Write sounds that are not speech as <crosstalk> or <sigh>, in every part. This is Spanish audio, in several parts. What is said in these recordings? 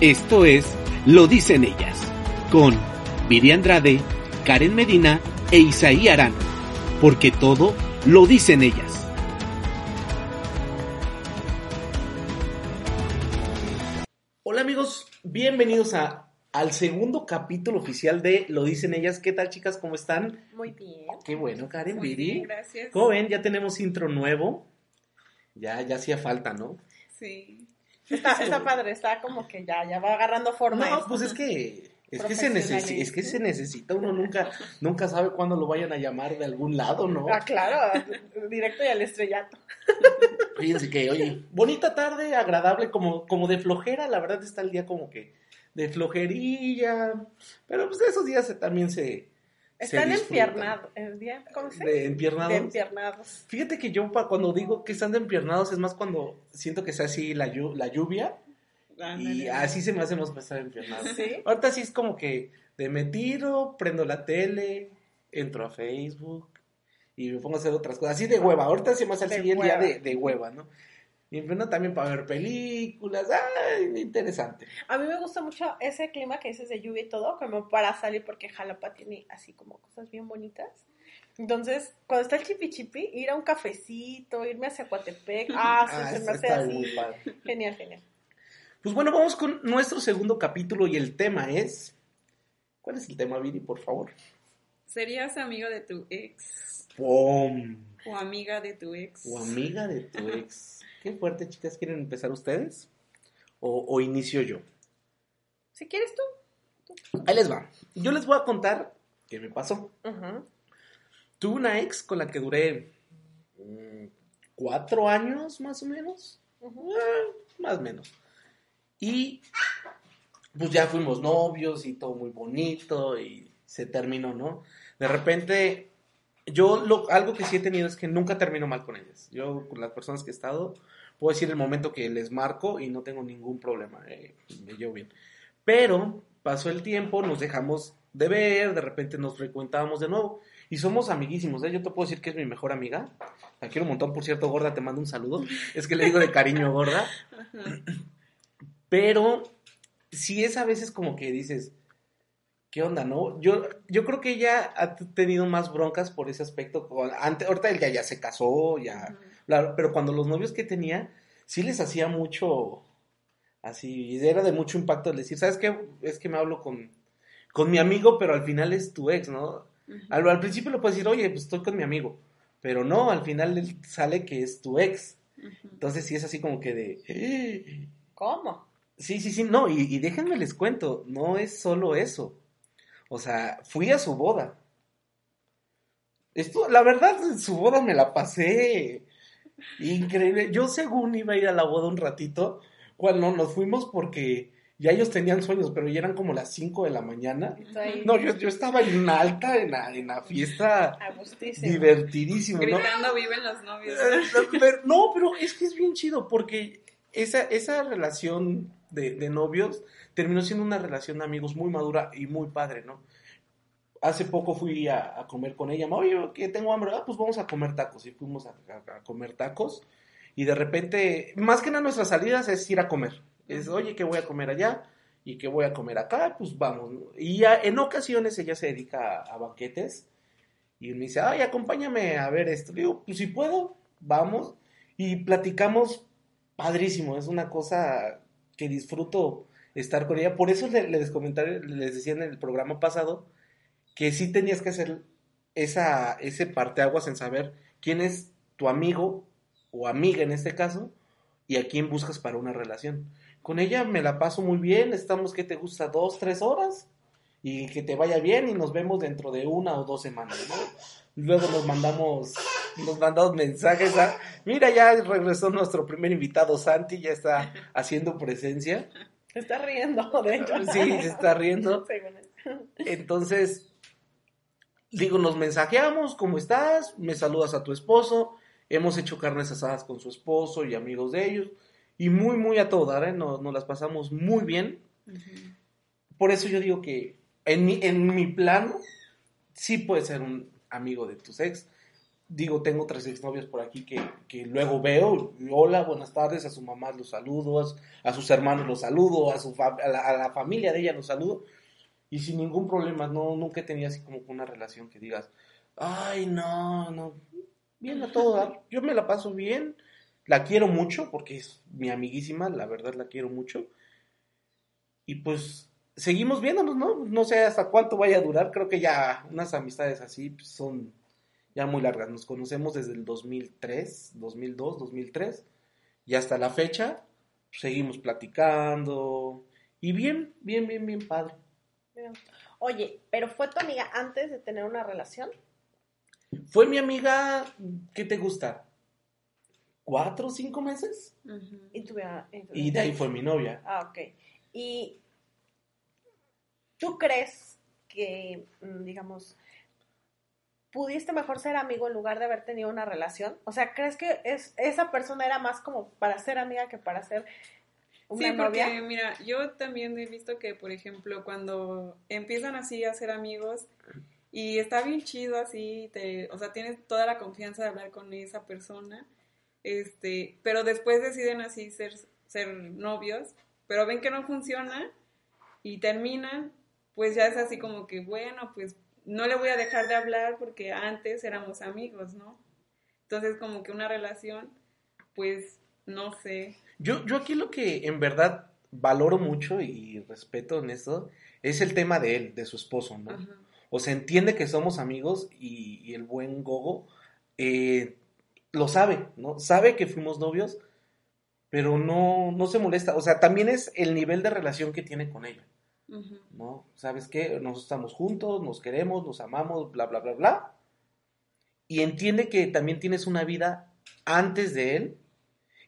Esto es Lo Dicen Ellas, con Viri Andrade, Karen Medina e Isaí Arán, porque todo lo dicen ellas. Hola amigos, bienvenidos a, al segundo capítulo oficial de Lo Dicen Ellas. ¿Qué tal chicas? ¿Cómo están? Muy bien. Qué bueno, Karen, Muy Viri. bien, gracias. ¿Cómo ven? Ya tenemos intro nuevo. Ya, ya hacía falta, ¿no? Sí. Está, está padre, está como que ya, ya va agarrando forma. No, esto, pues es que es que se necesita, es que se necesita, uno nunca, nunca sabe cuándo lo vayan a llamar de algún lado, ¿no? Ah, claro, directo y al estrellato. Fíjense que, oye, bonita tarde, agradable, como, como de flojera, la verdad está el día como que de flojerilla, pero pues esos días se- también se... Están empiernados. ¿El se De empiernados. De empiernados. Fíjate que yo cuando digo que están de empiernados es más cuando siento que sea así la, la lluvia y así se me hace más estar empiernados. Sí. Ahorita sí es como que de me tiro, prendo la tele, entro a Facebook y me pongo a hacer otras cosas. Así de hueva. Ahorita se me hace el De siguiente día de, de hueva, ¿no? Y bueno, también para ver películas. ¡Ay! Interesante. A mí me gusta mucho ese clima que dices de lluvia y todo, como para salir, porque Jalapa tiene así como cosas bien bonitas. Entonces, cuando está el chipi chipi, ir a un cafecito, irme hacia Coatepec, <laughs> ah, se, Ah, se está- me hace así. Genial, genial. Pues bueno, vamos con nuestro segundo capítulo y el tema es. ¿Cuál es el tema, Viri, por favor? ¿Serías amigo de tu ex ¡Pum! o amiga de tu ex? O amiga de tu <laughs> ex. Qué fuerte, chicas. ¿Quieren empezar ustedes? ¿O, o inicio yo? Si quieres tú. Ahí les va. Yo les voy a contar qué me pasó. Tuve una ex con la que duré mm, cuatro años, más o menos. Ah, más o menos. Y pues ya fuimos novios y todo muy bonito y se terminó, ¿no? De repente, yo lo, algo que sí he tenido es que nunca termino mal con ellas. Yo con las personas que he estado, puedo decir el momento que les marco y no tengo ningún problema, eh, me llevo bien. Pero pasó el tiempo, nos dejamos de ver, de repente nos frecuentábamos de nuevo y somos amiguísimos, ¿eh? Yo te puedo decir que es mi mejor amiga. La quiero un montón, por cierto, gorda, te mando un saludo. Es que le digo de cariño gorda. <laughs> Pero sí es a veces como que dices, ¿qué onda, no? Yo, yo creo que ella ha tenido más broncas por ese aspecto. con- Ante, ahorita ella ya se casó, ya. pero cuando los novios que tenía, sí les hacía mucho. Así, y era de mucho impacto el decir, ¿sabes qué? Es que me hablo con, con mi amigo, pero al final es tu ex, ¿no? Al, al principio le puedes decir, oye, pues estoy con mi amigo. Pero no, al final él sale que es tu ex. Entonces sí es así como que de. ¿Cómo? Sí, sí, sí, no, y, y déjenme les cuento, no es solo eso. O sea, fui a su boda. Esto, la verdad, en su boda me la pasé increíble. Yo según iba a ir a la boda un ratito, cuando nos fuimos porque ya ellos tenían sueños, pero ya eran como las 5 de la mañana. No, yo, yo estaba en alta, en la, en la fiesta, divertidísimo, ¿no? Gritando viven los novios. Eh, pero- no, pero es que es bien chido porque esa, esa relación de, novios terminó siendo una relación de amigos muy madura y muy padre, ¿no? Hace poco fui a, comer con ella, oye, que tengo hambre, ah, pues vamos a comer tacos. Y fuimos a, comer tacos. Y de repente, más que nada nuestras salidas es ir a comer. Es, oye, que voy a comer allá y que voy a comer acá, pues vamos. Y en ocasiones ella se dedica a, banquetes y me dice, ay, acompáñame a ver esto. Digo, pues si puedo, vamos. Y platicamos padrísimo, es una cosa que disfruto estar con ella. Por eso le- les, comenté- les decía en el programa pasado que sí tenías que hacer esa, ese parteaguas en saber quién es tu amigo o amiga en este caso y a quién buscas para una relación. Con ella me la paso muy bien, estamos, ¿qué te gusta? Dos, tres horas y que te vaya bien y nos vemos dentro de una o dos semanas, ¿no? Luego nos mandamos nos mandamos mensajes. a- Mira, ya regresó nuestro primer invitado, Santi, ya está haciendo presencia. Se está riendo, de hecho. Sí, se está riendo. <laughs> Entonces, digo, nos mensajeamos, ¿cómo estás? Me saludas a tu esposo. Hemos hecho carnes asadas con su esposo y amigos de ellos. Y muy, muy a todo dar, ¿eh? Nos, nos las pasamos muy bien. Por eso yo digo que en mi, en mi plano, sí puede ser un amigo de tus ex. Digo, tengo tres exnovias por aquí que, que luego veo. Hola, buenas tardes. A su mamá los saludo, a, su- a sus hermanos los saludo, a, su a, la, familia de ella los saludo. Y sin ningún problema, no, nunca he tenido así como una relación que digas, ay, no, no, bien a todo. Yo me la paso bien, la quiero mucho porque es mi amiguísima, la verdad la quiero mucho. Y pues seguimos viéndonos, ¿no? No sé hasta cuánto vaya a durar, creo que ya unas amistades así pues, son ya muy largas. Nos conocemos desde el 2003, 2002, 2003 y hasta la fecha seguimos platicando y bien, bien, bien, bien padre. Oye, pero fue tu amiga antes de tener una relación. Fue mi amiga, ¿qué te gusta? ¿Cuatro o cinco meses? Y tuviera. y Y de ahí fue mi novia. Ah, ok. Y tú crees que, mm, digamos, pudiste mejor ser amigo en lugar de haber tenido una relación? O sea, ¿crees que es, esa persona era más como para ser amiga que para ser una Sí, porque novia? mira, yo también he visto que, por ejemplo, cuando empiezan así a ser amigos y está bien chido así, te, o sea, tienes toda la confianza de hablar con esa persona, este, pero después deciden así ser, ser novios, pero ven que no funciona y terminan, pues ya es así como que, bueno, pues no le voy a dejar de hablar porque antes éramos amigos, ¿no? Entonces como que una relación, pues, no sé. Yo, yo aquí lo que en verdad valoro mucho y respeto en esto es el tema de él, de su esposo, ¿no? Ajá. O sea, entiende que somos amigos y, y el buen Gogo eh, lo sabe, ¿no? Sabe que fuimos novios, pero no, no se molesta. O sea, también es el nivel de relación que tiene con ella, ¿no? ¿Sabes qué? Nosotros estamos juntos, nos queremos, nos amamos, bla, bla, bla, bla. Y entiende que también tienes una vida antes de él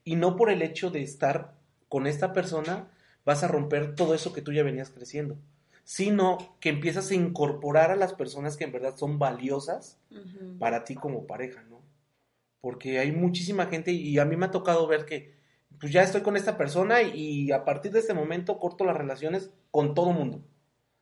y no por el hecho de estar con esta persona vas a romper todo eso que tú ya venías creciendo, sino que empiezas a incorporar a las personas que en verdad son valiosas para ti como pareja, ¿no? Porque hay muchísima gente y a mí me ha tocado ver que pues ya estoy con esta persona y a partir de este momento corto las relaciones con todo mundo,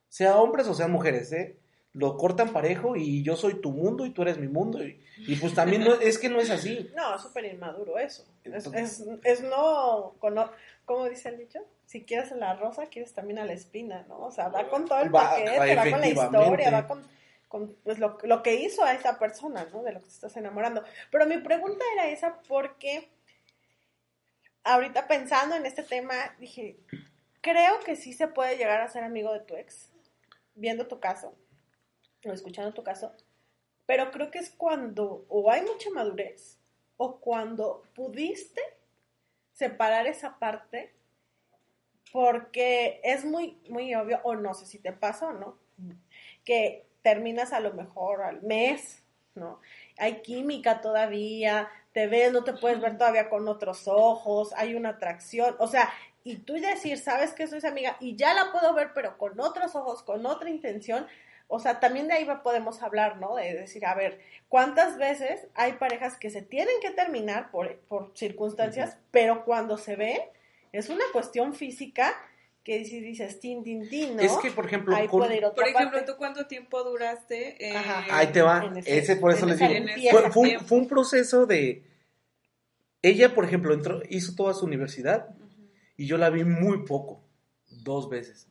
sea hombres o sean mujeres, ¿eh? Lo cortan parejo y yo soy tu mundo y tú eres mi mundo y, y pues también no, es que no es así. <laughs> No, súper inmaduro eso. Es, Entonces- es, es no, cono- ¿cómo dice el dicho? Si quieres a la rosa, quieres también a la espina, ¿no? O sea, va con todo el paquete, va con la historia, va con, con, pues, lo, lo que hizo a esa persona, ¿no? De lo que te estás enamorando. Pero mi pregunta era esa porque ahorita pensando en este tema, dije, creo que sí se puede llegar a ser amigo de tu ex, viendo tu caso, o escuchando tu caso, pero creo que es cuando o hay mucha madurez o cuando pudiste separar esa parte porque es muy muy obvio o no sé si te pasa o no que terminas a lo mejor al mes, ¿no? Hay química todavía, te ves, no te puedes ver todavía con otros ojos, hay una atracción, o sea, y tú decir, sabes que soy su amiga y ya la puedo ver, pero con otros ojos, con otra intención, o sea, también de ahí podemos hablar, ¿no? De decir, a ver, ¿cuántas veces hay parejas que se tienen que terminar por, por circunstancias, pero cuando se ven, es una cuestión física que si dices, tin, tin, tin, ¿no? Es que, por ejemplo, ahí con- puede ir otra Por ejemplo, parte. ¿tú cuánto tiempo duraste? eh, ahí te va, ese- ese por eso les digo, fue, fue un, Tiempo. fue un proceso de, ella, por ejemplo, entró, hizo toda su universidad y yo la vi muy poco, dos veces.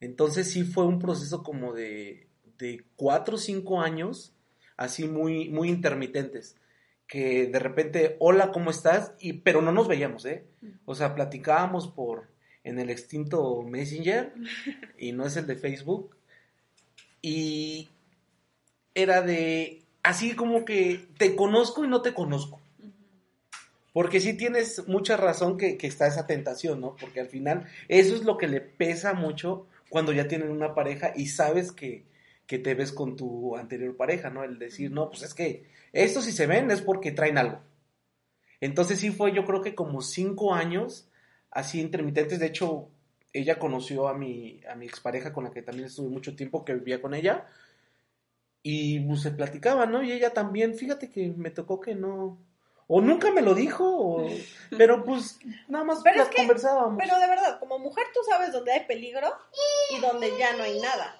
Entonces sí fue un proceso como de, de cuatro o cinco años, así muy, muy intermitentes, que de repente, hola, ¿cómo estás? Y, pero no nos veíamos, ¿eh? O sea, platicábamos por, en el extinto Messenger, y no es el de Facebook, y era de, así como que te conozco y no te conozco. Porque sí tienes mucha razón que, que está esa tentación, ¿no? Porque al final eso es lo que le pesa mucho cuando ya tienen una pareja y sabes que, que te ves con tu anterior pareja, ¿no? El decir, no, pues es que estos si se ven es porque traen algo. Entonces sí fue yo creo que como cinco años así intermitentes. De hecho, ella conoció a mi, a mi expareja con la que también estuve mucho tiempo, que vivía con ella. Y pues, se platicaba, ¿no? Y ella también, fíjate que me tocó que no, o nunca me lo dijo, o- <laughs> pero pues nada más Pero la es que- conversábamos. Pero de verdad, como mujer tú sabes dónde hay peligro y dónde ya no hay nada.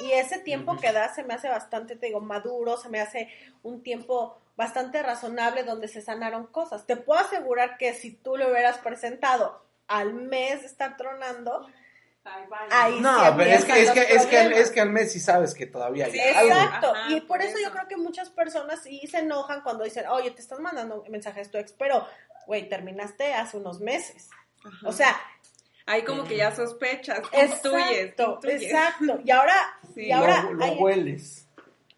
Y ese tiempo que da se me hace bastante, te digo, maduro, se me hace un tiempo bastante razonable donde se sanaron cosas. Te puedo asegurar que si tú le hubieras presentado al mes de estar tronando, ahí no, sí pero es que, es, que, es, que, al- es que al mes sí sabes que todavía hay Sí, algo. Exacto, Ajá, y por por eso, yo eso. creo que muchas personas sí se enojan cuando dicen, oye, te estás mandando mensajes tu ex, pero, güey, terminaste hace unos meses. Ajá. O sea, Ahí como que ya sospechas, intuyes, exacto, intuyes. exacto. Y ahora, Sí. y ahora lo, lo hay- hueles.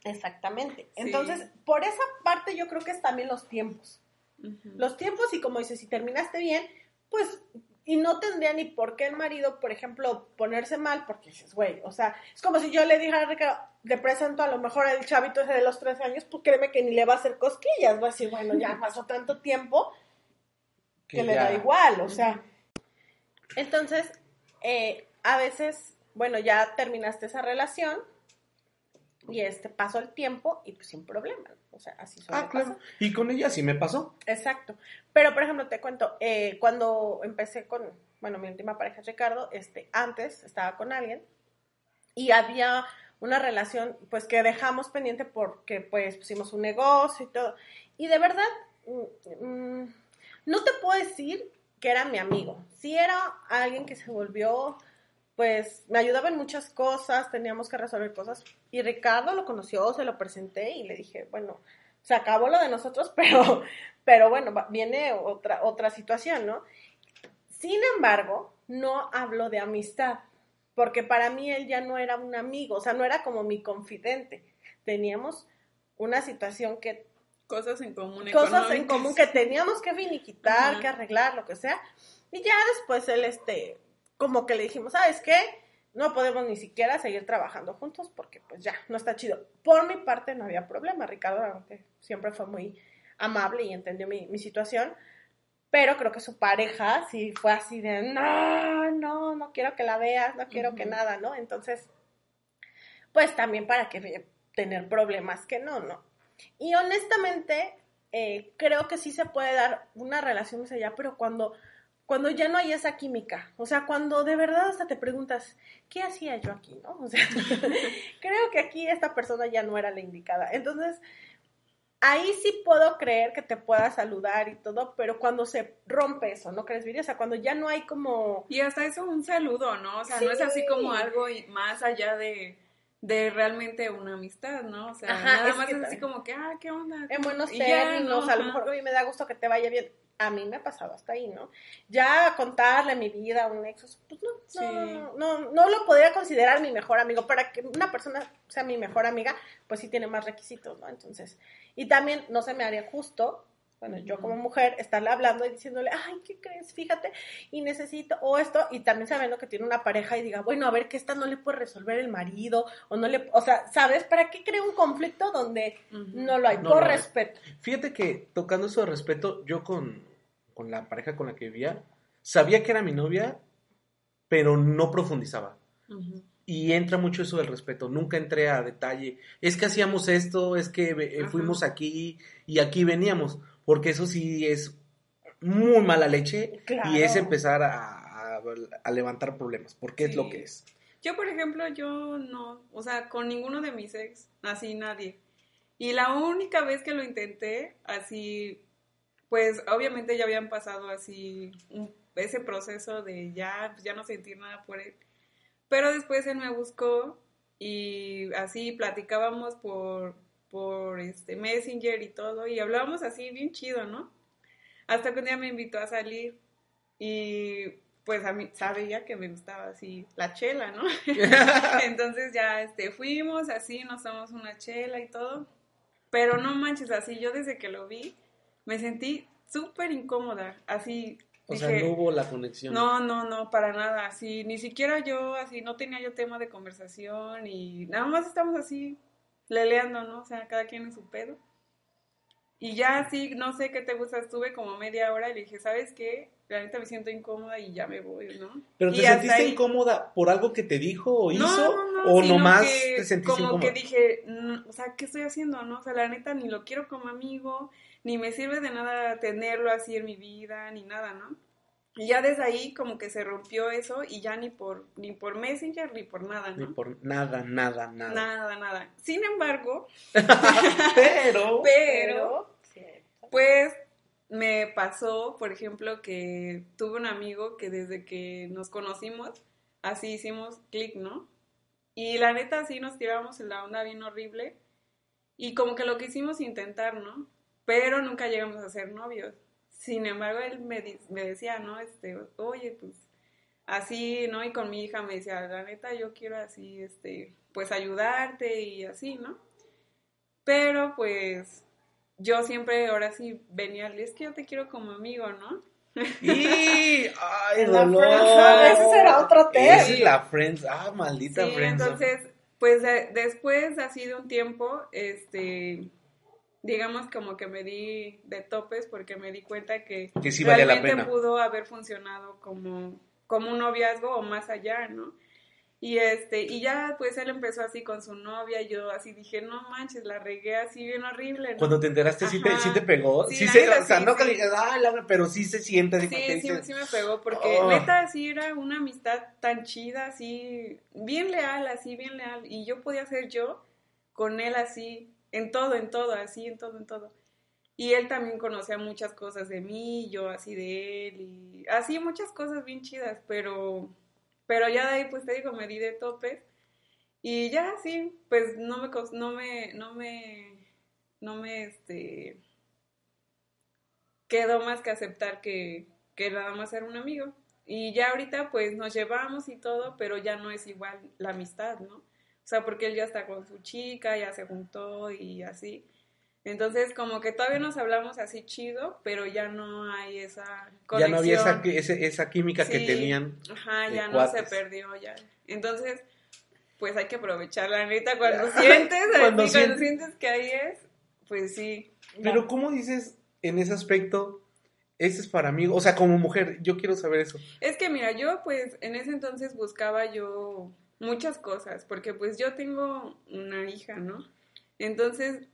Exactamente. Sí. Entonces, por esa parte yo creo que es también los tiempos. Los tiempos y como dices, si terminaste bien, pues, y no tendría ni por qué el marido, por ejemplo, ponerse mal, porque dices, güey, o sea, es como si yo le dijera a Ricardo, le presento a lo mejor el chavito ese de los 13 años, pues créeme que ni le va a hacer cosquillas, va a decir, bueno, ya pasó tanto tiempo que, le ya- da igual, o sea. Entonces, eh, a veces, bueno, ya terminaste esa relación y este pasó el tiempo y pues sin problema, o sea, así suele Ah, claro. pasar. Y con ella sí me pasó. Exacto. Pero, por ejemplo, te cuento, eh, cuando empecé con, bueno, mi última pareja, Ricardo, este, antes estaba con alguien y había una relación, pues, que dejamos pendiente porque, pues, pusimos un negocio y todo. Y de verdad, mm, mm, no te puedo decir que era mi amigo. Sí era alguien que se volvió, pues, me ayudaba en muchas cosas, teníamos que resolver cosas. Y Ricardo lo conoció, se lo presenté y le dije, bueno, se acabó lo de nosotros, <laughs> pero, pero bueno, viene otra, otra situación, ¿no? Sin embargo, no hablo de amistad, porque para mí él ya no era un amigo, o sea, no era como mi confidente. Teníamos una situación que Cosas en común. cosas en común que teníamos que finiquitar, que arreglar, lo que sea. Y ya después él, este, como que le dijimos, ¿sabes qué? No podemos ni siquiera seguir trabajando juntos porque pues ya, no está chido. Por mi parte no había problema, Ricardo realmente siempre fue muy amable y entendió mi, mi situación, pero creo que su pareja sí fue así de, no, no, no quiero que la veas, no quiero que nada, ¿no? Entonces, pues también para que ve- tener problemas que no, ¿no? Y honestamente, eh, creo que sí se puede dar una relación más allá, pero cuando, cuando ya no hay esa química, o sea, cuando de verdad hasta te preguntas, ¿qué hacía yo aquí, no? O sea, <laughs> creo que aquí esta persona ya no era la indicada. Entonces, ahí sí puedo creer que te pueda saludar y todo, pero cuando se rompe eso, ¿no crees, Viri? O sea, cuando ya no hay como... Y hasta eso un saludo, ¿no? O sea, no es así como algo más allá de, de realmente una amistad, ¿no? O sea, Ajá, nada es más es así como que, ah, ¿qué onda? en buenos términos, ¿no? a lo mejor a mí me da gusto que te vaya bien. A mí me ha pasado hasta ahí, ¿no? Ya contarle mi vida a un ex, pues no, Sí. no, no, no, no lo podría considerar mi mejor amigo. Para que una persona sea mi mejor amiga, pues sí tiene más requisitos, ¿no? Entonces, y también no se me haría justo, bueno, yo como mujer, estarle hablando y diciéndole, ay, ¿qué crees? Fíjate, y necesito, o esto, y también sabiendo que tiene una pareja y diga, bueno, a ver, que esta no le puede resolver el marido, o no le, o sea, ¿sabes? ¿Para qué crea un conflicto donde no lo hay? No por lo hay. respeto. Fíjate que tocando eso de respeto, yo con, con la pareja con la que vivía, sabía que era mi novia, pero no profundizaba. Y entra mucho eso del respeto. Nunca entré a detalle. Es que hacíamos esto, es que eh, fuimos aquí y aquí veníamos. Porque eso sí es muy mala leche Claro. y es empezar a, a- a levantar problemas. Porque es lo que es. Yo, por ejemplo, yo no, o sea, con ninguno de mis ex, así nadie. Y la única vez que lo intenté, así, pues obviamente ya habían pasado así un- ese proceso de ya, pues, ya no sentir nada por él. Pero después él me buscó y así platicábamos por, por este Messenger y todo, y hablábamos así bien chido, ¿no? Hasta que un día me invitó a salir y pues a mí sabe ya que me gustaba así la chela, ¿no? <laughs> Entonces ya este fuimos así, nos tomamos una chela y todo. Pero no manches, así yo desde que lo vi me sentí súper incómoda, así O sea, Dije, no hubo la conexión. No, no, no, para nada. Así, ni siquiera yo, así, no tenía yo tema de conversación y nada más estamos así, leleando, ¿no? O sea, cada quien en su pedo. Y ya así, no sé qué te gusta, estuve como media hora y le dije, ¿sabes qué? La neta me siento incómoda y ya me voy, ¿no? ¿Pero te sentiste ahí- incómoda por algo que te dijo o hizo? No, no, no, ¿O sino nomás que te sentiste como incómoda? que dije, mm, o sea, ¿qué estoy haciendo, no? O sea, la neta ni lo quiero como amigo, ni me sirve de nada tenerlo así en mi vida, ni nada, ¿no? Y ya desde ahí como que se rompió eso y ya ni por ni por Messenger ni por nada, Ni ¿no? por nada, nada, nada. Nada, nada. Sin embargo, <laughs> <laughs> Pero... pero pues me pasó, por ejemplo, que tuve un amigo que desde que nos conocimos, así hicimos clic, ¿no? Y la neta, sí nos tirábamos en la onda bien horrible. Y como que lo quisimos intentar, ¿no? Pero nunca llegamos a ser novios. Sin embargo, él me, me decía, ¿no? Este, oye, pues así, ¿no? Y con mi hija me decía, la neta, yo quiero así, este, pues ayudarte y así, ¿no? Pero pues yo siempre ahora sí venía, es que yo te quiero como amigo, ¿no? Y... <laughs> ¡Ay, La friendzone, ese será otro tema. Es la friends. Ah, maldita Sí, friendzone. entonces, pues de- después así de un tiempo, este, digamos como que me di de topes porque me di cuenta que, Que sí valía la realmente pena. pudo haber funcionado como, como un noviazgo o más allá, ¿no? Y este, y ya pues él empezó así con su novia y yo así dije, no manches, la regué así bien horrible, ¿no? Cuando te enteraste, ¿sí te, sí te pegó? Sí, Sí, se, o sea, sí, no que le digas, ah, Laura", pero sí se siente. Sí, sí, dices, sí me pegó, porque Oh. neta sí era una amistad tan chida, así, bien leal, así, bien leal, y yo podía ser yo con él así, en todo, en todo, así, en todo, en todo. Y él también conocía muchas cosas de mí, yo así de él, y así muchas cosas bien chidas, pero, pero ya de ahí, pues te digo, me di de topes, y ya, sí, pues no me, no me, no me, no me, este, quedó más que aceptar que, que nada más era un amigo. Y ya ahorita pues nos llevamos y todo, pero ya no es igual la amistad, ¿no? O sea, porque él ya está con su chica, ya se juntó y así. Entonces, como que todavía nos hablamos así chido, pero ya no hay esa Ya conexión. no había esa, esa química que tenían. Ajá, ya no se perdió, ya. Entonces, pues hay que aprovechar la neta <laughs> cuando sientes, Cuando cuando, sientes. cuando sientes que ahí es, pues sí. Pero ¿cómo dices en ese aspecto, ese es para mí? O sea, como mujer, yo quiero saber eso. Es que mira, yo pues en ese entonces buscaba yo muchas cosas, porque pues yo tengo una hija, ¿no? Entonces,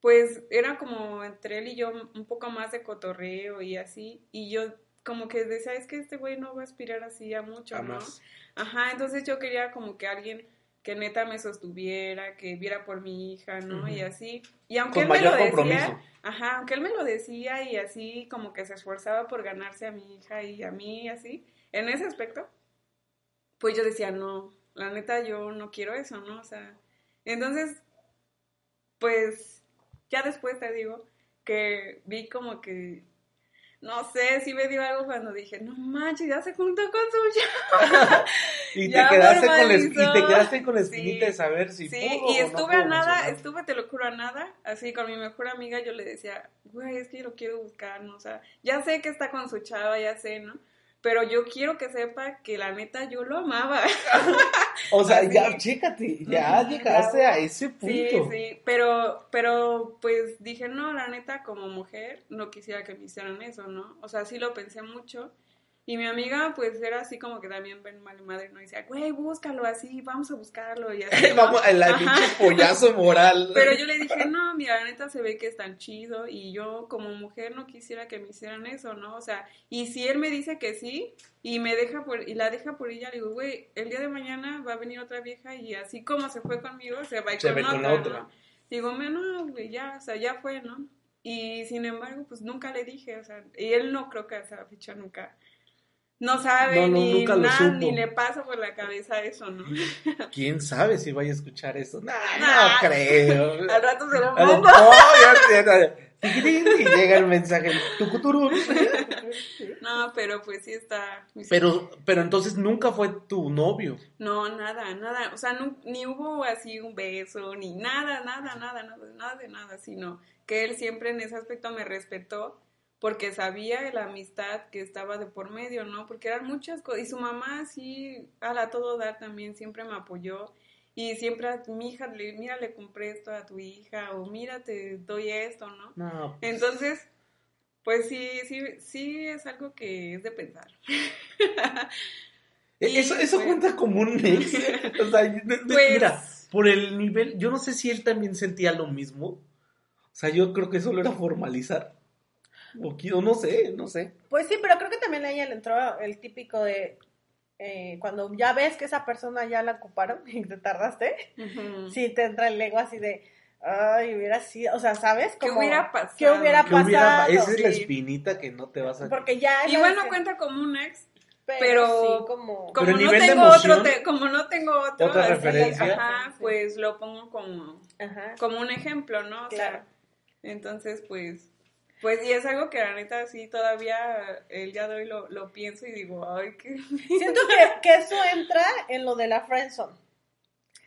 pues era como entre él y yo un poco más de cotorreo y así, y yo como que decía, es que este güey no va a aspirar así a mucho, ¿no? Jamás. Ajá, entonces yo quería como que alguien que neta me sostuviera, que viera por mi hija, ¿no? Y así. Y aunque Con él me lo decía, ajá, aunque él me lo decía y así como que se esforzaba por ganarse a mi hija y a mí y así, en ese aspecto, pues yo decía, no, la neta yo no quiero eso, ¿no? O sea, entonces, pues ya después te digo que vi como que, no sé, sí me dio algo cuando dije, no manches, ya se juntó con su. <laughs> Y te, quedaste con la, y te quedaste con la espinita Sí. de saber si Sí, pudo y o no estuve pudo a nada, estuve, te lo juro, a nada, así con mi mejor amiga yo le decía, güey, es que lo quiero buscar, ¿no? O sea, ya sé que está con su chava, ya sé, ¿no? Pero yo quiero que sepa que la neta yo lo amaba. <laughs> O sea, así. ya, chécate, ya llegaste ya. a ese punto. Sí, sí, pero, pero pues dije, no, la neta, como mujer, no quisiera que me hicieran eso, ¿no? O sea, sí lo pensé mucho. Y mi amiga, pues, era así como que también ven mal madre, ¿no? Y decía, güey, búscalo así, vamos a buscarlo y así. <laughs> ¿no? Vamos, el pinche pollazo moral. <laughs> Pero yo le dije, no, mira, la neta se ve que es tan chido y yo como mujer no quisiera que me hicieran eso, ¿no? O sea, y si él me dice que sí y me deja por, y la deja por ella, le digo, güey, el día de mañana va a venir otra vieja y así como se fue conmigo, se va a ir Se con, otra. ¿no? Digo, "Me, no, güey, ya, o sea, ya fue, ¿no? Y sin embargo, pues nunca le dije, o sea, y él no creo que hasta la fecha nunca, no sabe No, no, ni nada, ni le pasa por la cabeza eso, ¿no? ¿Quién sabe si vaya a escuchar eso? Nah, Nah. no creo. <laughs> Al rato se lo mando. no. Y llega el mensaje. <laughs> <laughs> No, pero pues sí está. Pero, pero entonces nunca fue tu novio. No, nada, nada. O sea, nu- ni hubo así un beso, ni nada, nada, nada, nada, nada de nada, sino que él siempre en ese aspecto me respetó porque sabía la amistad que estaba de por medio, ¿no? Porque eran muchas cosas. Y su mamá sí, a la todo dar también, siempre me apoyó. Y siempre, mi hija, le, mira, le compré esto a tu hija, o mira, te doy esto, ¿no? No, pues, Entonces, pues sí, sí, sí es algo que es de pensar. <laughs> E- Eso, eso pues- cuenta como un ex. <laughs> O sea, de- Pues- mira, por el nivel, yo no sé si él también sentía lo mismo. O sea, yo creo que solo era formalizar. O no sé, no sé. Pues sí, pero creo que también a ella le entró el típico de eh, cuando ya ves que esa persona ya la ocuparon <laughs> y te tardaste, Ujú. sí te entra el ego así de, ay, hubiera sido, o sea, ¿sabes? ¿Qué Como, hubiera pasado? ¿Qué hubiera Que hubiera, pasado? esa es la sí. espinita que no te vas a. Porque ya... Bueno, vez- cuenta como un ex, pero, pero- sí, como... como Pero no nivel de tengo emoción, otro, te- como no tengo otro, otra así, referencia. ajá, pues lo pongo como, Ajá. como un ejemplo, ¿no? O Claro. sea, entonces, pues, pues, y es algo que la neta sí todavía el día de hoy lo, lo pienso y digo, ay, qué... Siento que, que eso entra en lo de la friendzone.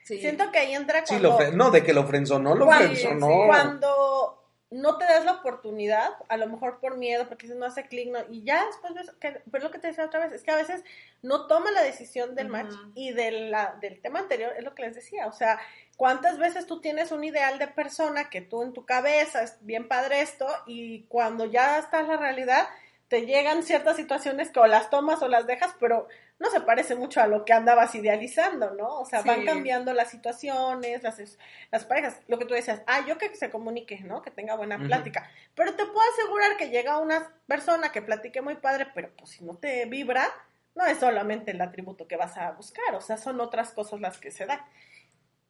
Sí. Siento que ahí entra Sí, cuando... lo no, de que lo frenzonó, lo Cuando- frenzonó. sí, cuando no te das la oportunidad, a lo mejor por miedo, porque si no hace clic, no, y ya después ves, que, pero lo que te decía otra vez, es que a veces no toma la decisión del match y de la, del tema anterior, es lo que les decía, o sea, ¿cuántas veces tú tienes un ideal de persona que tú en tu cabeza es bien padre esto y cuando ya está en la realidad, te llegan ciertas situaciones que o las tomas o las dejas, pero no se parece mucho a lo que andabas idealizando, ¿no? O sea, van cambiando las situaciones, las, las parejas, lo que tú decías, ah, yo que se comunique, ¿no? Que tenga buena plática. Pero te puedo asegurar que llega una persona que platique muy padre, pero pues si no te vibra, no es solamente el atributo que vas a buscar, o sea, son otras cosas las que se dan.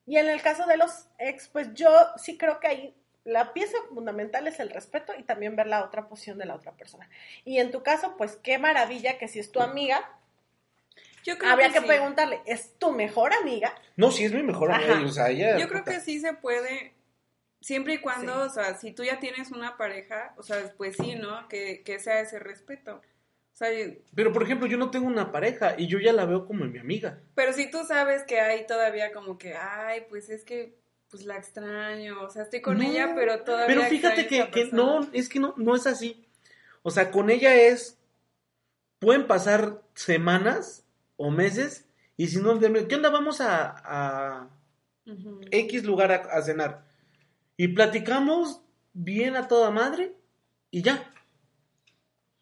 Y en el caso de los ex, pues yo sí creo que ahí la pieza fundamental es el respeto y también ver la otra posición de la otra persona. Y en tu caso, pues qué maravilla que si es tu amiga, Yo creo habría que, sí. preguntarle, ¿es tu mejor amiga? No, sí es mi mejor amiga. Ajá. O sea, ella. Yo creo puta, que sí se puede, siempre y cuando, Sí. o sea, si tú ya tienes una pareja, o sea, pues sí, ¿no? Que, que sea ese respeto. Sea, Pero por ejemplo, yo no tengo una pareja y yo ya la veo como mi amiga. pero si tú sabes que hay todavía como que, ay, pues es que, pues la extraño, o sea, estoy con No, ella, pero todavía Pero fíjate que, que no, es que no, no es así. O sea, con ella es. Pueden pasar semanas o meses y si no, ¿qué onda? Vamos a. X lugar a, a cenar. Y platicamos bien a toda madre y ya.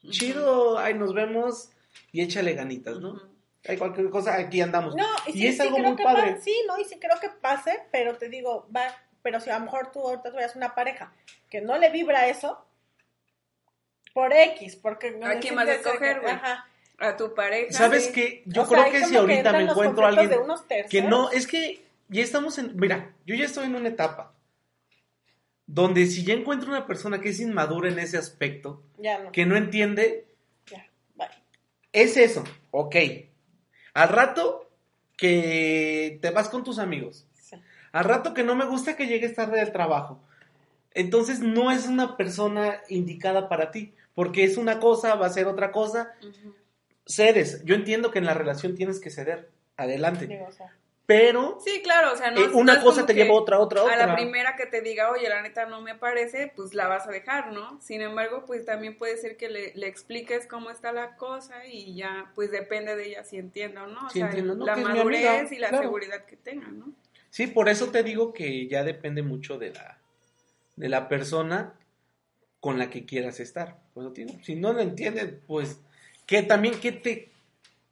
Chido, ahí nos vemos y échale ganitas, ¿no? Hay cualquier cosa, aquí andamos. No, y, Y sí, es sí algo creo muy que padre. pa- sí, no, y sí creo que pase, pero te digo, va, pero si a lo mejor tú ahorita tuvieras una pareja que no le vibra eso, por X, porque no ¿A quién vas a que- güey? Ajá. A tu pareja. ¿Sabes sí. qué? Yo O creo que si ahorita me encuentro a alguien de unos que no, es que ya estamos en, mira, yo ya estoy en una etapa donde si ya encuentro una persona que es inmadura en ese aspecto, Ya no, que no entiende, ya, bye. es eso, ok. Al rato que te vas con tus amigos, Sí. al rato que no me gusta que llegues tarde del trabajo, entonces no es una persona indicada para ti, porque es una cosa, va a ser otra cosa, cedes. Yo entiendo que en la relación tienes que ceder, adelante, Digo, o sea, pero Sí, claro, o sea, no, eh, una cosa te lleva a otra, otra, otra. A la primera que te diga, oye, la neta no me parece, pues la vas a dejar, ¿no? Sin embargo, pues también puede ser que le, le expliques cómo está la cosa y ya, pues depende de ella si entienda o no. O sea, entiendo, ¿no? la madurez amiga, y la claro. seguridad que tenga, ¿no? Sí, por eso te digo que ya depende mucho de la, de la persona con la que quieras estar. Pues si no lo entienden, pues que también qué te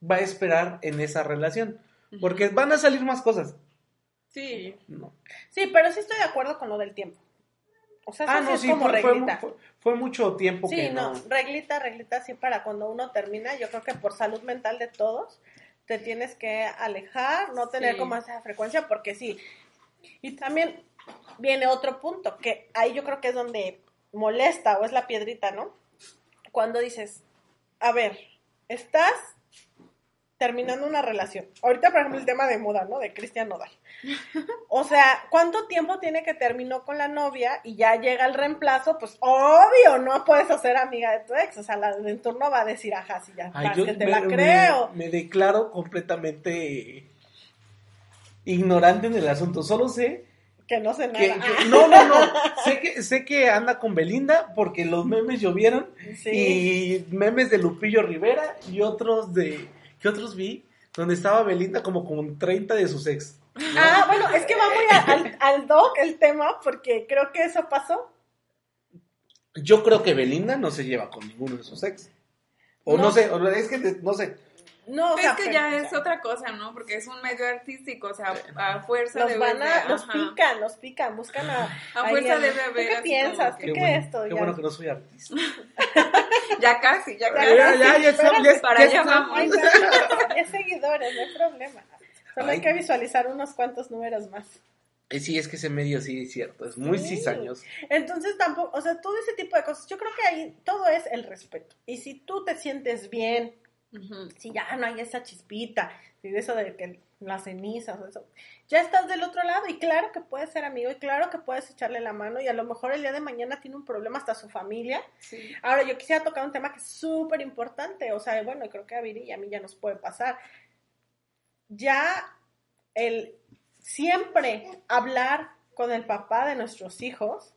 va a esperar en esa relación, porque van a salir más cosas. Sí, No. Sí, pero sí estoy de acuerdo con lo del tiempo. O sea, Ah, sí no, es sí, como fue, fue, reglita. fue- fue mucho tiempo Sí, que no, no. reglita, reglita, sí, para cuando uno termina, yo creo que por salud mental de todos, te tienes que alejar, no tener Sí. como esa frecuencia, porque sí. Y también viene otro punto, que ahí yo creo que es donde molesta o es la piedrita, ¿no? Cuando dices, a ver, estás terminando una relación. Ahorita, por ejemplo, el tema de moda, ¿no? De Cristian Nodal. <laughs> O sea, ¿cuánto tiempo tiene que terminó con la novia y ya llega el reemplazo? Pues obvio, no puedes hacer amiga de tu ex. O sea, la en turno va a decir, ajá, sí, ya, Ay, vas, yo que te me- la me- creo. Me, declaro completamente ignorante en el asunto. Solo sé Que no sé nada. que- que- no, no, no. <laughs> Sé que, sé que anda con Belinda porque los memes llovieron Sí. y memes de Lupillo Rivera y otros de. ¿Qué otros vi? Donde estaba Belinda como con 30 de sus ex. Ah, bueno, es que va muy al, al doc el tema porque creo que eso pasó. Yo creo que Belinda no se lleva con ninguno de sus ex. O no, No. sé, o es que no sé. No, o Es sea, que ya es otra cosa, ¿no? Porque es un medio artístico, o sea, a fuerza Los de van a, los ajá. pican, los pican, buscan a... A fuerza ¿Tú haber qué piensas? como ¿Tú que- qué, bueno, esto? qué Ya. bueno que no soy artista. Ya <laughs> casi, ya casi. Ya, ya, ya, ya, ya, para allá está. vamos. 10 <laughs> seguidores, no hay problema. Solo hay Ay. que visualizar unos cuantos números más. Sí, es que ese medio sí es cierto, es muy Sí. cizañosos. Entonces tampoco, o sea, todo ese tipo de cosas, yo creo que ahí todo es el respeto. Y si tú te sientes bien, Si ya no hay esa chispita, si eso de que las cenizas, eso, ya estás del otro lado y claro que puedes ser amigo y claro que puedes echarle la mano y a lo mejor el día de mañana tiene un problema hasta su familia. Sí. Ahora, yo quisiera tocar un tema que es súper importante, o sea, bueno, creo que a Viri y a mí ya nos puede pasar. Ya el siempre hablar con el papá de nuestros hijos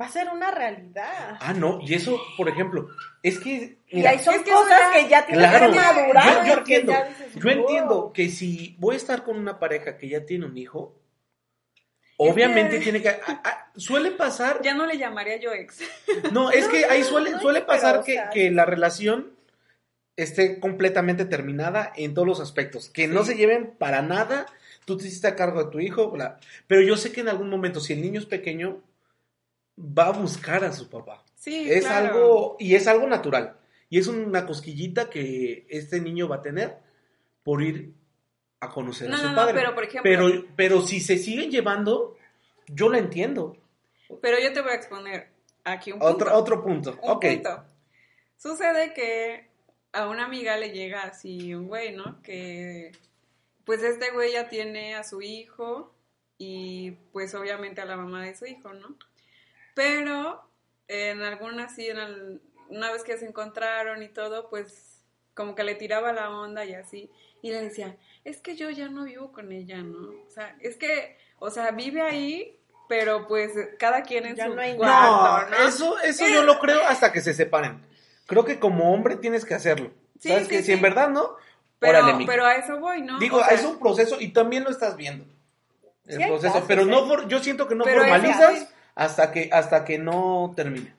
va a ser una realidad. Ah, no, y eso, por ejemplo, es que. y ahí son es que eso cosas que ya tienes Claro, que madurar. yo, yo entiendo, dices, yo "Wow". entiendo que si voy a estar con una pareja que ya tiene un hijo, obviamente <laughs> tiene que. a- a- suele pasar. Ya no le llamaría yo ex. <laughs> No, es No, que ahí suele, no, suele pasar que, que la relación esté completamente terminada en todos los aspectos. Que no se lleven para nada. Tú te hiciste a cargo de tu hijo. bla. Pero yo sé que en algún momento, si el niño es pequeño, va a buscar a su papá. Sí, es claro. algo, y es algo natural. Y es una cosquillita que este niño va a tener por ir a conocer No, a su no, no, padre. pero por ejemplo, pero, pero si se siguen llevando, yo la entiendo. pero yo te voy a exponer aquí un punto. Otro, otro punto. Un ok. punto. Sucede que a una amiga le llega así un güey, ¿no? Que pues este güey ya tiene a su hijo y pues obviamente a la mamá de su hijo, ¿no? Pero en alguna sí, en al- una vez que se encontraron y todo, pues como que le tiraba la onda y así. Y le decía, es que yo ya no vivo con ella, ¿no? O sea, es que, o sea, vive ahí, pero pues cada quien en Ya su no hay cuarto, No, ¿no? eso, eso Eh. yo lo creo hasta que se separen. Creo que como hombre tienes que hacerlo. Sí, ¿Sabes sí, que sí. Si en verdad no, Pero, órale, mijo. pero a eso voy, ¿no? Digo, O sea, es un proceso y también lo estás viendo. El proceso, casos, pero ¿eh? no for- yo siento que no formalizas. Hasta que hasta que no termine.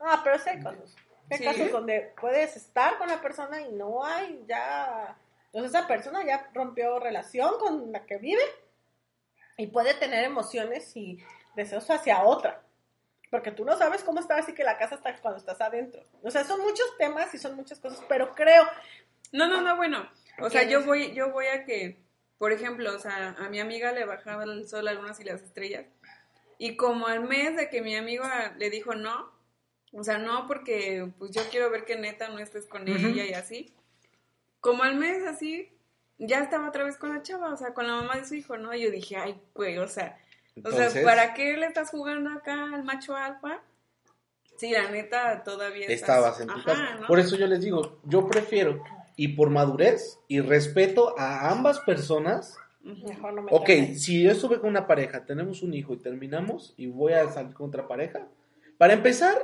Ah, pero sí hay casos. Hay Sí. casos donde puedes estar con la persona y no hay ya. Entonces esa persona ya rompió relación con la que vive y puede tener emociones y deseos hacia otra. Porque tú no sabes cómo está así que la casa está cuando estás adentro. O sea, son muchos temas y son muchas cosas, pero creo. No, no, no, bueno. O sea, ¿Quién yo voy, yo voy a que, por ejemplo, o sea, a mi amiga le bajaba el sol, las lunas y las estrellas. Y como al mes de que mi amigo le dijo no, o sea, no porque pues yo quiero ver que neta no estés con ella y así. Como al mes así, ya estaba otra vez con la chava, o sea, con la mamá de su hijo, ¿no? Y yo dije, ay, güey, o sea, o sea, ¿para qué le estás jugando acá al macho alfa? Sí, la neta todavía estás- estabas en tu Ajá, casa. ¿no? Por eso yo les digo, yo prefiero y por madurez y respeto a ambas personas. Mejor no me Ok, si yo estuve con una pareja, tenemos un hijo y terminamos y voy a salir con otra pareja, para empezar,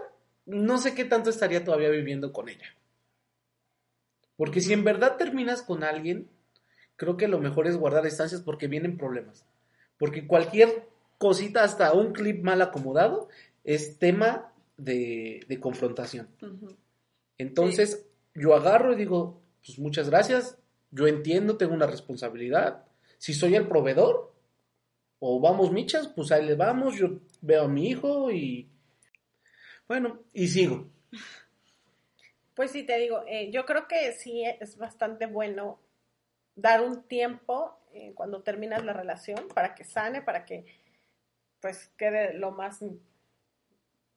no sé qué tanto estaría todavía viviendo con ella. Porque si en verdad terminas con alguien, creo que lo mejor es guardar distancias porque vienen problemas. Porque cualquier cosita, hasta un clip mal acomodado, es tema de, de confrontación. Entonces, yo agarro y digo, pues muchas gracias, yo entiendo, tengo una responsabilidad. Si soy el proveedor, o vamos michas, pues ahí le vamos, yo veo a mi hijo y... Bueno, y sigo. Pues sí, te digo, eh, yo creo que sí es bastante bueno dar un tiempo eh, cuando terminas la relación para que sane, para que pues quede lo más,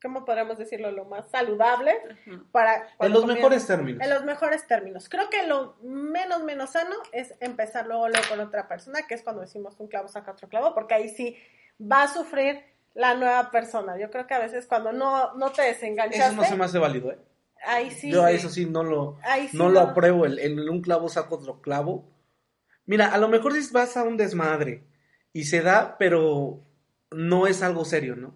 ¿cómo podríamos decirlo? Lo más saludable Ajá. para... En los comienza- mejores términos. En los mejores términos. Creo que lo menos, menos sano es empezar luego, luego con otra persona, que es cuando decimos un clavo saca otro clavo, porque ahí sí va a sufrir la nueva persona. Yo creo que a veces cuando no, no te desenganchaste, Eso no se me hace válido, ¿eh? ahí sí. yo a eso sí no lo, ahí sí no lo apruebo, el, el un clavo saca otro clavo. Mira, a lo mejor si vas a un desmadre y se da, pero no es algo serio, ¿no?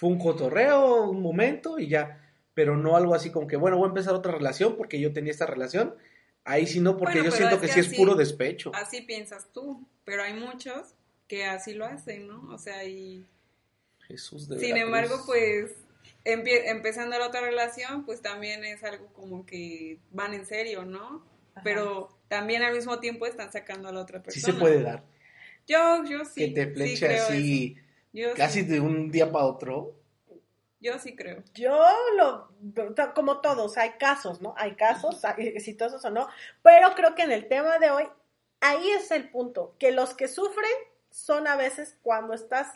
Fue un cotorreo, un momento y ya, pero no algo así como que, bueno, voy a empezar otra relación porque yo tenía esta relación. Ahí sí no, porque Bueno, yo siento es que, que sí es así- puro despecho. Así piensas tú, pero hay muchos que así lo hacen, ¿no? O sea, y Jesús de sin embargo, pues empie- empezando la otra relación, pues también es algo como que van en serio, ¿no? Ajá. Pero también al mismo tiempo están sacando a la otra Sí persona. se puede dar. Yo, yo sí. que te sí fleche así, eso. Yo casi sí, de un día para otro. yo sí creo. Yo lo, como todos, hay casos, ¿no? Hay casos, hay- exitosos o no, pero creo que en el tema de hoy, ahí es el punto, que los que sufren son a veces cuando estás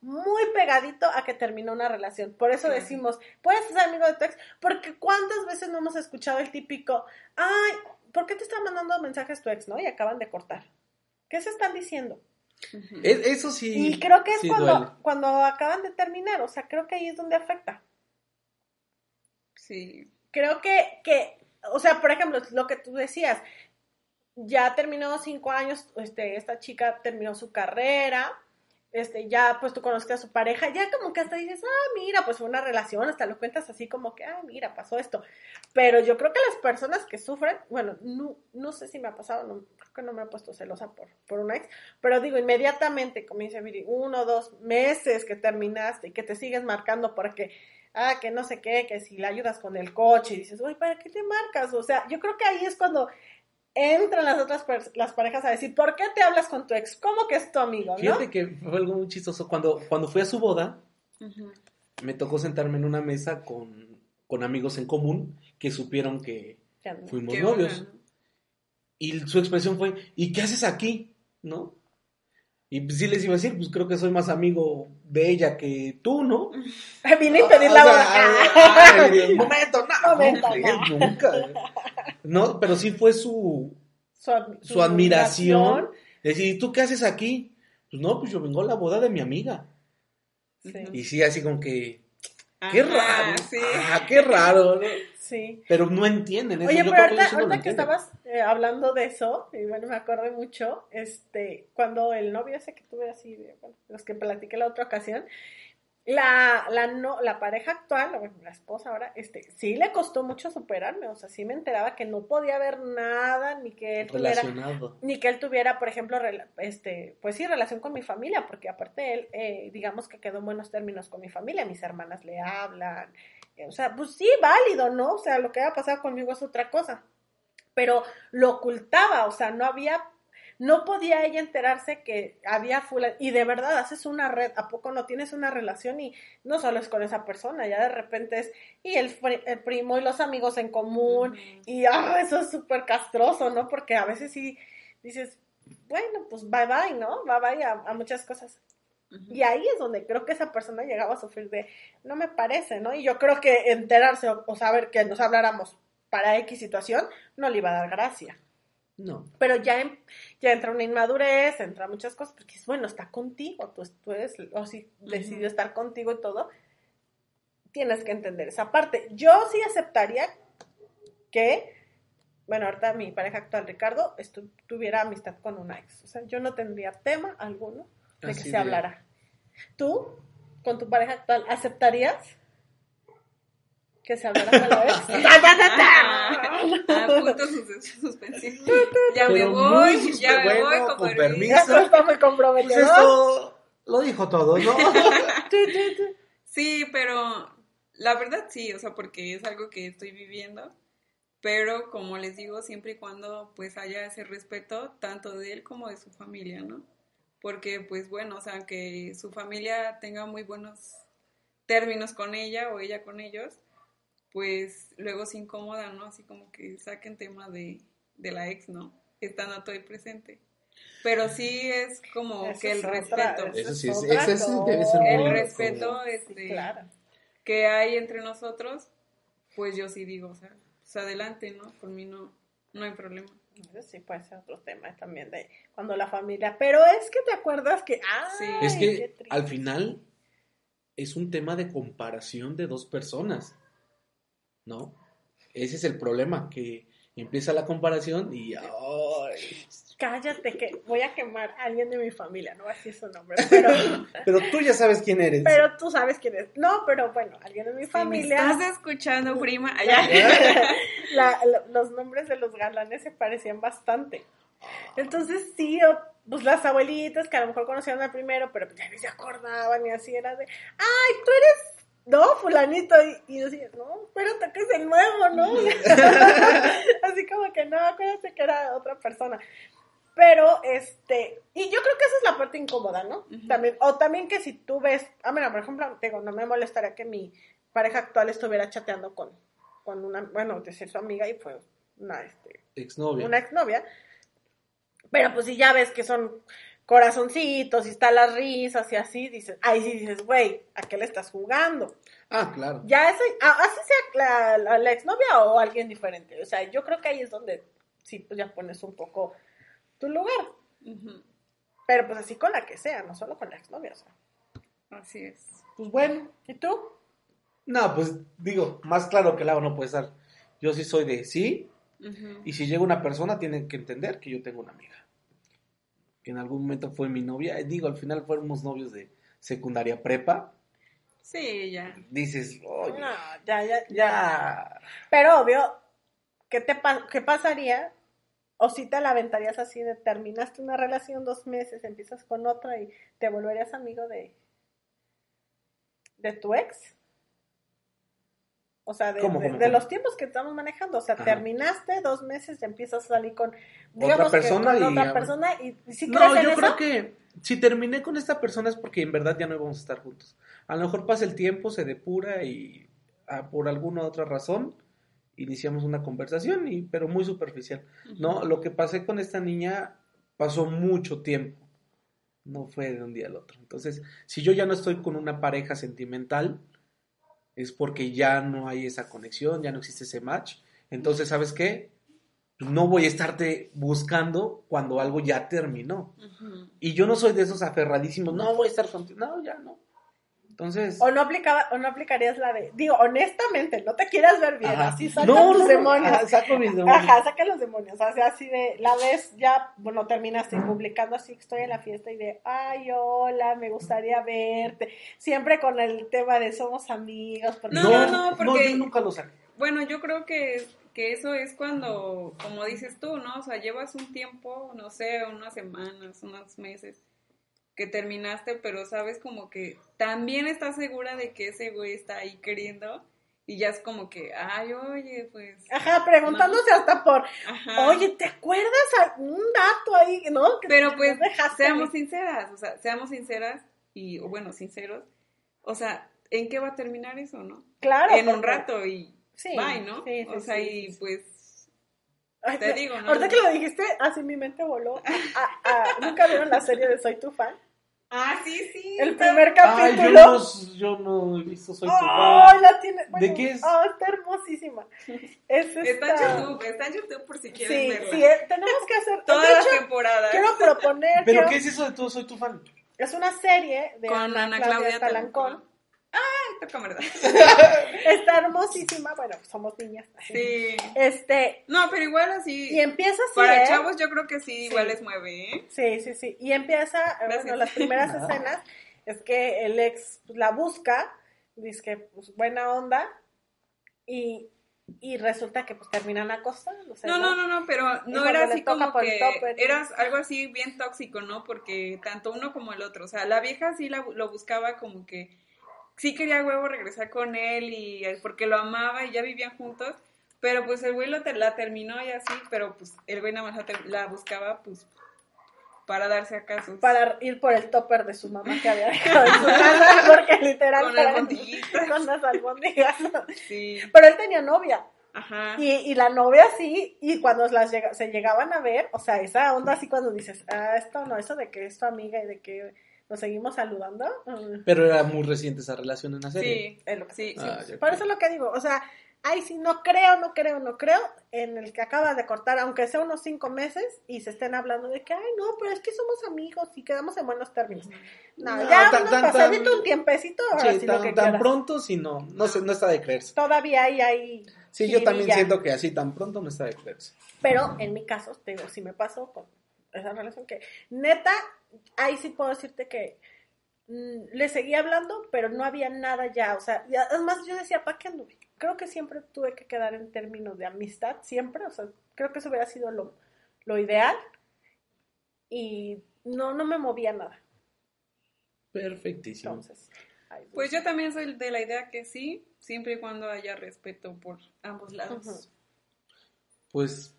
muy pegadito a que termina una relación. Por eso decimos, puedes ser amigo de tu ex, porque cuántas veces no hemos escuchado el típico, ay, ¿por qué te está mandando mensajes tu ex, no? Y acaban de cortar. ¿Qué se están diciendo? Es- eso sí. Y creo que es sí cuando, duele. cuando acaban de terminar, o sea, creo que ahí es donde afecta. Sí. creo que, que, o sea, por ejemplo, lo que tú decías, ya terminó cinco años, este, esta chica terminó su carrera, este, ya pues tú conociste a su pareja, ya como que hasta dices, ah, mira, pues fue una relación, hasta lo cuentas así como que, ah, mira, pasó esto. Pero yo creo que las personas que sufren, bueno, no, no sé si me ha pasado, no, creo que no me he puesto celosa por, por una ex, pero digo, inmediatamente, como dice Viri, uno o dos meses que terminaste y que te sigues marcando porque ah, que no sé qué, que si le ayudas con el coche y dices, uy, ¿para qué te marcas? O sea, yo creo que ahí es cuando entran las otras las parejas a decir, ¿por qué te hablas con tu ex? ¿Cómo que es tu amigo, no? Fíjate que fue algo muy chistoso. Cuando, cuando fui a su boda, me tocó sentarme en una mesa con, con amigos en común que supieron que fuimos Qué novios. Y su expresión fue, ¿y qué haces aquí? ¿No? Y pues sí les iba a decir, pues creo que soy más amigo de ella que tú, ¿no? Vine <laughs> a pedir la sea, boda. <laughs> momento, no, Momento, no, nunca. No, pero sí fue su, su, su admiración. Decir, ¿y tú qué haces aquí? Pues no, pues yo vengo a la boda de mi amiga. Sí, Y sí, así como que, qué raro. Sí. Ah, qué raro, ¿no? sí. Pero no entienden eso. Oye, Yo pero ahorita, no que estabas eh, hablando de eso, y bueno, me acordé mucho, este, cuando el novio ese que tuve así, bueno, los que platiqué la otra ocasión, la, la, no, la pareja actual, bueno, la esposa ahora, este, sí le costó mucho superarme, o sea, sí me enteraba que no podía ver nada, ni que él tuviera, ni que él tuviera, por ejemplo, rela- este, pues sí, relación con mi familia, porque aparte él, eh, digamos que quedó en buenos términos con mi familia, mis hermanas le hablan, eh, o sea, pues sí, válido, ¿no? O sea, lo que haya pasado conmigo es otra cosa, pero lo ocultaba, o sea, no había, no podía ella enterarse que había fulano, y de verdad haces una red, ¿a poco no tienes una relación y no solo es con esa persona, ya de repente es, y el, el primo y los amigos en común, y ah, eso es súper castroso, ¿no? Porque a veces sí dices, bueno, pues bye bye, ¿no? Bye bye a, a muchas cosas. Y ahí es donde creo que esa persona llegaba a sufrir de, no me parece, ¿no? Y yo creo que enterarse o, o saber que nos habláramos para X situación no le iba a dar gracia. No. Pero ya, en- ya entra una inmadurez, entra muchas cosas, porque es bueno, está contigo, tú, tú eres, o si decidió estar contigo y todo, tienes que entender esa parte. Yo sí aceptaría que, bueno, ahorita mi pareja actual, Ricardo, tuviera amistad con una ex. O sea, yo no tendría tema alguno de que se de- hablara. ¿Tú, con tu pareja actual, aceptarías que se hablara con la ex? <laughs> ¡Ta, ta, ta, ta! Ah, puntos sus- suspensivos. Ya me voy, muy ya me bueno, voy con como permiso. Esto está muy Pues esto lo dijo todo, ¿no? <laughs> Sí, pero la verdad sí, o sea, porque es algo que estoy viviendo, pero como les digo, siempre y cuando pues haya ese respeto tanto de él como de su familia, ¿no? Porque pues bueno, o sea, que su familia tenga muy buenos términos con ella o ella con ellos, pues luego se incomoda, ¿no? Así como que saquen tema de, de la ex, ¿no? Estando todo ahí presente. Pero sí es como Eso que el otra- respeto. eso Eso sí, es es- otra ese sí debe ser cosa. El muy respeto este, Sí, claro. que hay entre nosotros, pues yo sí digo, o sea, pues adelante, ¿no? Por mí no, no hay problema. Eso sí puede ser otro tema también de cuando la familia. Pero es que te acuerdas que. ¡Ay, Sí. Es que al final es un tema de comparación de dos personas, ¿no? Ese es el problema, que empieza la comparación y ¡ay! cállate que voy a quemar a alguien de mi familia, no voy a decir su nombre, <laughs> pero, Pero tú ya sabes quién eres. pero tú sabes quién es. No, pero bueno, alguien de mi Si me familia. estás escuchando, <laughs> prima. Allá. <laughs> la- la- los nombres de los galanes se parecían bastante. Entonces sí, o- pues las abuelitas que a lo mejor conocían al primero, pero pues ya ni se acordaban y así era de, ay, tú eres, no, fulanito, y, y yo decía, no, espérate que es el nuevo, ¿no? <laughs> así como que no, acuérdate que era otra persona. Pero, este, y yo creo que esa es la parte incómoda, ¿no? También, o también que si tú ves, ah, mira, por ejemplo, digo, no me molestaría que mi pareja actual estuviera chateando con, con una, bueno, decir su amiga y fue una, este, Exnovia. una exnovia. Pero pues si ya ves que son corazoncitos y están las risas y así, dices, ahí sí dices, güey, ¿a qué le estás jugando? Ah, claro. Ya eso, así sea la, la, la exnovia o alguien diferente. O sea, yo creo que ahí es donde sí, pues ya pones un poco tu lugar. Pero pues así con la que sea, no solo con la exnovia. O sea. Así es. Pues bueno. ¿Y tú? No, pues digo, más claro que el agua no puede estar. Yo sí soy de sí, y si llega una persona, tiene que entender que yo tengo una amiga. Que en algún momento fue mi novia. Eh, Digo, al final fuéramos novios de secundaria prepa. Sí, ya. Dices, oye, No, ya, ya, ya. Pero obvio, ¿qué, te pa- ¿qué pasaría? O si te la aventarías así de terminaste una relación dos meses, empiezas con otra y te volverías amigo de, de tu ex. O sea, de, ¿Cómo, de- cómo, de cómo? los tiempos que estamos manejando. O sea, Ajá. terminaste dos meses y empiezas a salir con Otra que persona con y otra persona y, y si No, yo eso, creo que si terminé con esta persona es porque en verdad ya no íbamos a estar juntos. A lo mejor pasa el tiempo, se depura y ah, por alguna otra razón iniciamos una conversación, y, pero muy superficial. No, lo que pasé con esta niña pasó mucho tiempo. No fue de un día al otro. Entonces, si yo ya no estoy con una pareja sentimental, es porque ya no hay esa conexión, ya no existe ese match. Entonces, ¿sabes qué? No voy a estarte buscando cuando algo ya terminó. Y yo no soy de esos aferradísimos, no voy a estar contigo. No, ya no. Entonces. o no aplicaba, o no aplicarías la de, digo, honestamente, no te quieras ver bien, ajá. así saca no, tus no, no, demonios. saco mis demonios. Ajá, saca los demonios. O sea, así de, la vez ya, bueno, terminaste publicando así, estoy en la fiesta y de, ay, hola, me gustaría verte. Siempre con el tema de somos amigos. Porque No, no, no, porque- yo nunca lo saqué. Bueno, yo creo que, que eso es cuando, como dices tú, ¿no? O sea, llevas un tiempo, no sé, unas semanas, unos meses que terminaste, pero sabes como que también estás segura de que ese güey está ahí queriendo y ya es como que, ay, oye, pues... Ajá, preguntándose hasta por, Ajá. oye, ¿te acuerdas a un dato ahí, no? Que pero pues seamos sinceras, o sea, seamos sinceras y, o bueno, sinceros, o sea, ¿en qué va a terminar eso, no? Claro. en un rato y Sí, bye, ¿no? sí, sí, o sea, sí, y pues Ay, te digo, ¿no? Ahorita que lo dijiste, así mi mente voló. a- a- ¿Nunca vieron la serie de Soy tu fan? Ah, sí, sí. El primer Ay, yo capítulo. no, yo no he visto Soy tu ¡Oh, fan. la tiene! bueno, ¿De qué es? Oh, está hermosísima. Es Está en YouTube, está en YouTube por si quieren Sí, verla. sí, eh, tenemos que hacer. <laughs> Todas las temporadas. quiero proponer. ¿Pero quiero- qué es eso de tú Soy tu fan? Es una serie de Con Ana, Ana Claudia, Claudia Talancón. Talancón. Ay, toca, ¿verdad? <laughs> Está hermosísima. Bueno, somos niñas. Sí. Este, No, pero igual así. y empieza así. para ¿eh? chavos yo creo que sí, igual les mueve, ¿eh? Sí, sí, sí. Y empieza, eh, Gracias. bueno, las primeras <laughs> escenas es que el ex pues, la busca, dice que pues, buena onda, y, y resulta que pues terminan acostados. No, no, no, no, pero no era así como que topper, ¿no? eras algo así bien tóxico, ¿no? Porque tanto uno como el otro, o sea, la vieja sí la- lo buscaba como que sí quería huevo regresar con él y porque lo amaba y ya vivían juntos, pero pues el güey lo te- la terminó y así, pero pues el güey nada más la, buscaba pues para darse acá sus Para ir por el topper de su mamá que había dejado en su <laughs> casa, porque literal con albondiguitas. con las albóndigas. Sí, Pero él tenía novia. ajá. Y, y la novia sí, y cuando las llega- se llegaban a ver, o sea, esa onda así cuando dices, ah, esto no, eso de que es tu amiga y de que nos seguimos saludando, Pero era muy reciente esa relación en la serie. Sí, es lo que sí, sí. Ah, ya. Por eso es lo que digo, o sea, ay, sí, no creo, no creo, no creo, en el que acabas de cortar, aunque sea unos cinco meses, y se estén hablando de que, ay, no, pero es que somos amigos y quedamos en buenos términos. No, No, ya tan- tan- pasadito tan- un tiempecito, ahora Sí, sí, lo tan, que tan pronto, si no, no, se, no está de creerse. Todavía hay ahí. Sí, yo también siento que así tan pronto no está de creerse. Pero en mi caso, te digo, sí me pasó con esa relación que, neta, ahí sí puedo decirte que mm, le seguía hablando, pero no había nada ya, o sea, y además yo decía, ¿para qué anduve? Creo que siempre tuve que quedar en términos de amistad, siempre, o sea, creo que eso hubiera sido lo, lo ideal y no, no me movía nada. Perfectísimo. Entonces. Pues yo también soy de la idea que sí, siempre y cuando haya respeto por ambos lados. Pues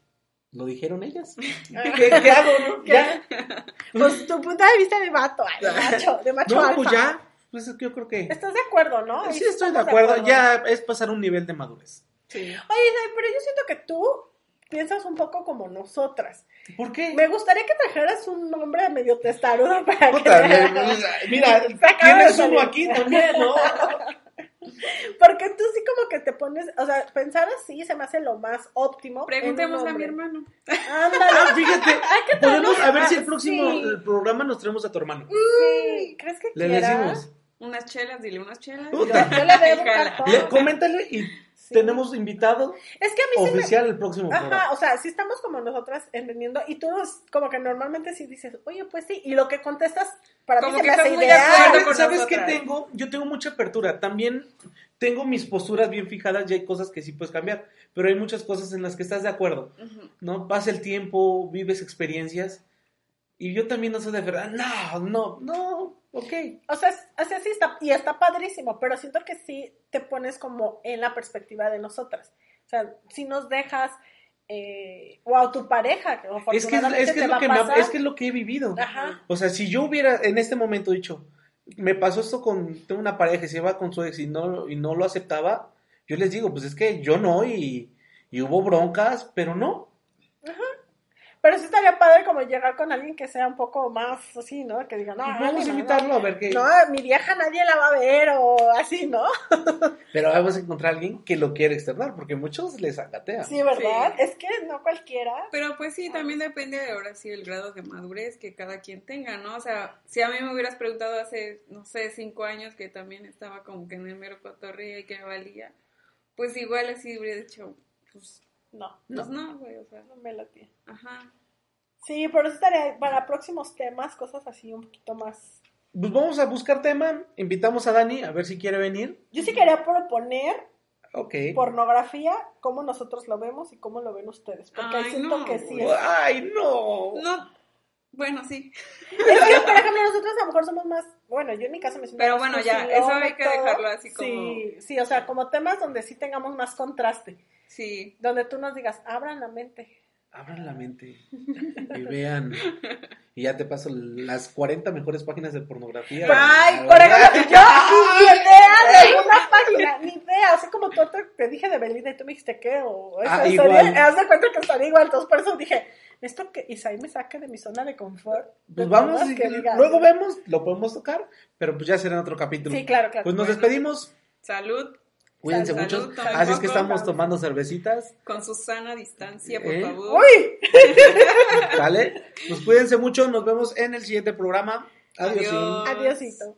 lo dijeron ellas. <laughs> ¿Qué, qué hago, no? ¿Qué? <laughs> ¿Ya? <laughs> Pues tu punto de vista de vato, ay, de macho, de macho No, alfa. pues ya. Pues es que yo creo que. ¿Estás de acuerdo, no? Sí, estoy de acuerdo. Ya es pasar un nivel de madurez. Sí. Oye, pero yo siento que tú piensas un poco como nosotras. ¿Por qué? Me gustaría que trajeras un nombre medio testarudo para Puta, que... mira, acaba tienes uno aquí también, ¿no? <laughs> Porque tú sí como que te pones, o sea, pensar así se me hace lo más óptimo. Preguntémosle a mi hermano. Ándale. Ah, fíjate, <laughs> podemos, a ver si el próximo sí. el programa nos traemos a tu hermano. Sí, ¿crees que Le quiera? decimos, Unas chelas, dile unas chelas. Yo, le debo un Jala. cartón. le- coméntale y. tenemos invitado Es que a mí sí me... oficial el próximo Ajá, programa. o sea, si estamos como nosotras entendiendo y tú nos- como que normalmente sí dices, oye, pues sí, y lo que contestas para Como mí se que me hace estás muy de ideal. acuerdo ¿Sabes, con ¿sabes qué tengo? Yo tengo mucha apertura. También tengo mis posturas bien fijadas y hay cosas que sí puedes cambiar. Pero hay muchas cosas en las que estás de acuerdo. ¿No? Pasa el tiempo, vives experiencias. Y yo también no soy de verdad. No, no, no. Ok. O sea, o sea, sí está, y está padrísimo, pero siento que sí te pones como en la perspectiva de nosotras. O sea, si nos dejas, eh, o a tu pareja, que Es que, es, que es lo que a me ha- pasar. es que es lo que he vivido. Ajá. O sea, si yo hubiera en este momento dicho, me pasó esto con, tengo una pareja y se va con su ex y no, y no lo aceptaba, yo les digo, pues es que yo no y, y hubo broncas, pero no. Pero sí estaría padre como llegar con alguien que sea un poco más así, ¿no? Que diga, no, vamos a no, invitarlo a ver qué. No, mi vieja nadie la va a ver o así, ¿no? <laughs> Pero vamos a encontrar a alguien que lo quiere externar, porque muchos les agatea. Sí, ¿verdad? Sí. Es que no cualquiera. Pero pues sí, también depende de ahora sí el grado de madurez que cada quien tenga, ¿no? O sea, si a mí me hubieras preguntado hace, no sé, cinco años que también estaba como que en el mero cotorreo y que me valía, pues igual así hubiera dicho, pues, No, pues no, güey, o sea, no me latía. ajá. Sí, pero eso estaría para próximos temas, cosas así un poquito más. Pues vamos a buscar tema, invitamos a Dani a ver si quiere venir. Yo sí quería proponer Ok. pornografía, cómo nosotros lo vemos y cómo lo ven ustedes. Porque Ay, siento no, que sí es. Ay, no. No, bueno, sí. Es que, por ejemplo, nosotros a lo mejor somos más. Bueno, yo en mi caso me siento Pero bueno, ya, eso hay que dejarlo así como- Sí, sí, o sea, como temas donde sí tengamos más contraste. Sí, Donde tú nos digas, abran la mente. Abran la mente y vean. Y ya te paso las 40 mejores páginas de pornografía. Ay, por ejemplo, yo ni idea de una página, ni idea. Así como tú te, dije de Belinda y tú me dijiste qué, o Ah, estaría- haz de cuenta que estaría igual. Entonces, por eso dije, esto que Isaí me saque de mi zona de confort. Pues de vamos, y diga- luego vemos, lo podemos tocar, pero pues ya será en otro capítulo. Sí, claro, claro. Pues nos Bueno. despedimos. salud Cuídense Salud, mucho. Así es que estamos tomando cervecitas. con su sana distancia, por ¿Eh? favor. ¡Uy! <laughs> ¿Vale? Pues cuídense mucho. Nos vemos en el siguiente programa. Adiós. Adiós. Adiósito.